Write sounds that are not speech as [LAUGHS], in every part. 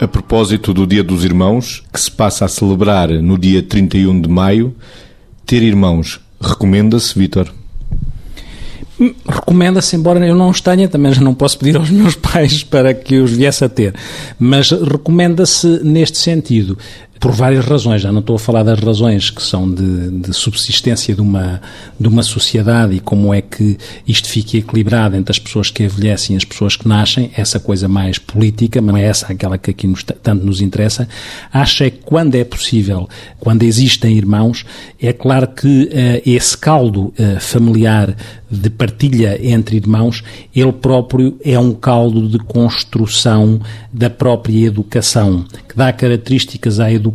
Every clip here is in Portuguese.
A propósito do Dia dos Irmãos, que se passa a celebrar no dia 31 de maio, ter irmãos recomenda-se, Vítor? Recomenda-se, embora eu não os tenha, também não posso pedir aos meus [LAUGHS] pais para que os viesse a ter, mas recomenda-se neste sentido por várias razões. Já não estou a falar das razões que são de, de, subsistência de uma, de uma sociedade e como é que isto fica equilibrado entre as pessoas que envelhecem e as pessoas que nascem, essa coisa mais política, mas é essa aquela que aqui nos, tanto nos interessa. Acho é que quando é possível, quando existem irmãos, é claro que uh, esse caldo uh, familiar de partilha entre irmãos, ele próprio é um caldo de construção da própria educação, que dá características à educação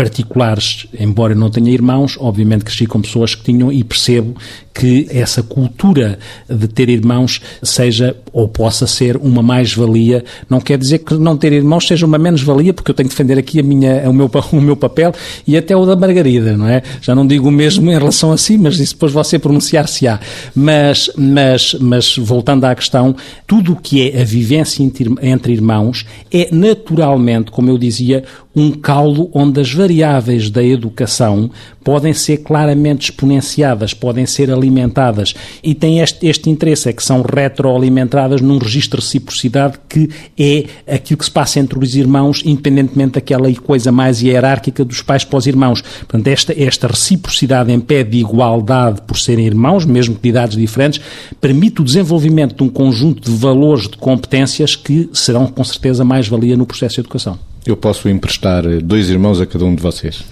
particulares, embora eu não tenha irmãos, obviamente cresci com pessoas que tinham e percebo que essa cultura de ter irmãos seja ou possa ser uma mais-valia. Não quer dizer que não ter irmãos seja uma menos-valia, porque eu tenho que defender aqui a minha, o, meu, [LAUGHS] o meu papel e até o da Margarida, não é? Já não digo o mesmo em relação a si, mas isso depois você pronunciar-se-á. Mas, mas, mas, voltando à questão, tudo o que é a vivência entre irmãos é naturalmente, como eu dizia, um caldo onde as variáveis da educação podem ser claramente exponenciadas, podem ser alimentadas e têm este, este interesse, é que são retroalimentadas num registro de reciprocidade que é aquilo que se passa entre os irmãos, independentemente daquela coisa mais hierárquica dos pais para os irmãos. Portanto, esta, esta reciprocidade em pé de igualdade por serem irmãos, mesmo de idades diferentes, permite o desenvolvimento de um conjunto de valores, de competências que serão com certeza mais-valia no processo de educação. Eu posso emprestar dois irmãos a cada um de vocês.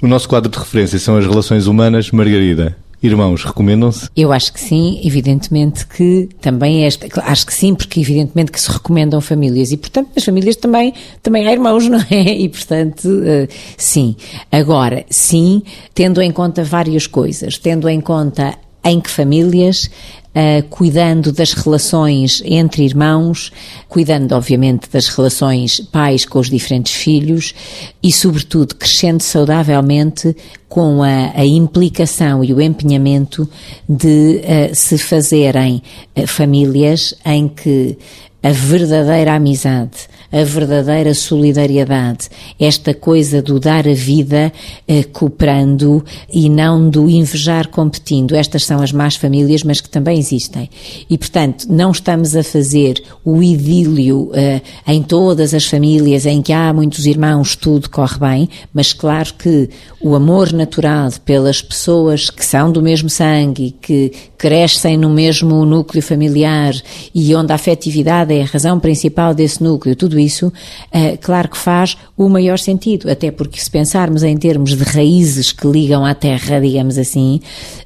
O nosso quadro de referência são as relações humanas. Margarida, Irmãos, recomendam-se? Eu acho que sim, evidentemente que também é esta, acho que sim, porque evidentemente que se recomendam famílias e portanto nas famílias também, também há irmãos, [LAUGHS] não é? E portanto, uh, sim. Agora, sim, tendo em conta várias coisas, tendo em conta em que famílias, uh, cuidando das relações entre irmãos, cuidando, obviamente, das relações pais com os diferentes filhos e, sobretudo, crescendo saudavelmente com a, a implicação e o empenhamento de uh, se fazerem uh, famílias em que a verdadeira amizade, a verdadeira solidariedade, esta coisa do dar a vida eh, cooperando e não do invejar competindo. Estas são as más famílias, mas que também existem. E, portanto, não estamos a fazer o idílio eh, em todas as famílias em que há muitos irmãos, tudo corre bem, mas claro que o amor natural pelas pessoas que são do mesmo sangue, que crescem no mesmo núcleo familiar e onde a afetividade é a razão principal desse núcleo, tudo isso, uh, claro que faz o maior sentido, até porque se pensarmos em termos de raízes que ligam à terra, digamos assim,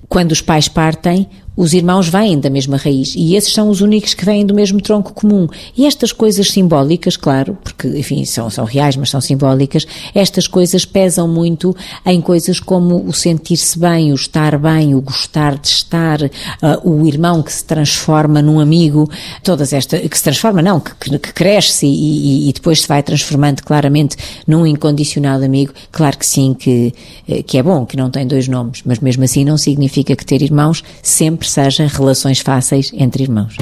quando os pais partem, os irmãos vêm da mesma raiz e esses são os únicos que vêm do mesmo tronco comum. E estas coisas simbólicas, claro, porque, enfim, são, são reais, mas são simbólicas, estas coisas pesam muito em coisas como o sentir-se bem, o estar bem, o gostar de estar, uh, o irmão que se transforma num amigo, todas estas, que se transforma, não, que, que cresce e, e, e, depois se vai transformando claramente num incondicional amigo. Claro que sim, que, eh, que é bom, que não tem dois nomes, mas mesmo assim não significa que ter irmãos sempre sempre seja relações fáceis entre irmãos.